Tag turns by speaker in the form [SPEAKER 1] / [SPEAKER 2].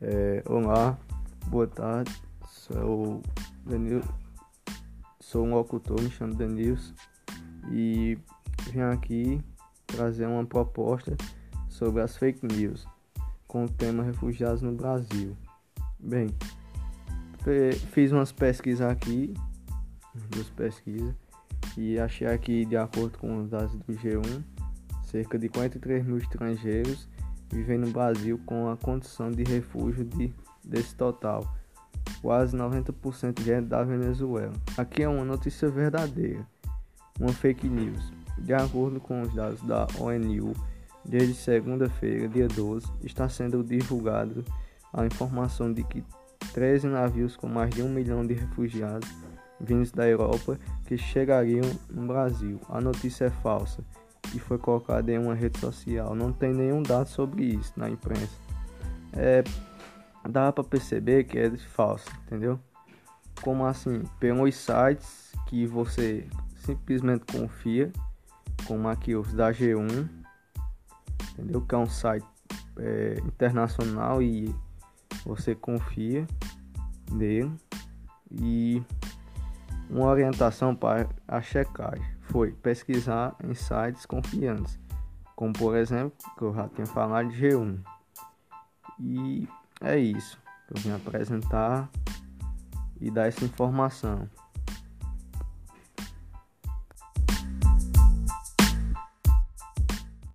[SPEAKER 1] É, olá, boa tarde, sou Danilo, sou um locutor, me chamo Danils e vim aqui trazer uma proposta sobre as fake news com o tema refugiados no Brasil. Bem, fiz umas pesquisas aqui, duas pesquisas, e achei aqui, de acordo com os dados do G1, cerca de 43 mil estrangeiros vivem no Brasil com a condição de refúgio de, desse total. Quase 90% é da Venezuela. Aqui é uma notícia verdadeira, uma fake news. De acordo com os dados da ONU, desde segunda-feira, dia 12, está sendo divulgado a informação de que 13 navios com mais de um milhão de refugiados vindos da Europa que chegariam no Brasil. A notícia é falsa e foi colocado em uma rede social. Não tem nenhum dado sobre isso na imprensa. É, dá para perceber que é falso, entendeu? Como assim? Pelos sites que você simplesmente confia, como aqui os da G1, entendeu? Que é um site é, internacional e você confia nele e uma orientação para a checagem foi pesquisar em sites confiantes, como por exemplo, que eu já tinha falado de G1. E é isso que eu vim apresentar e dar essa informação.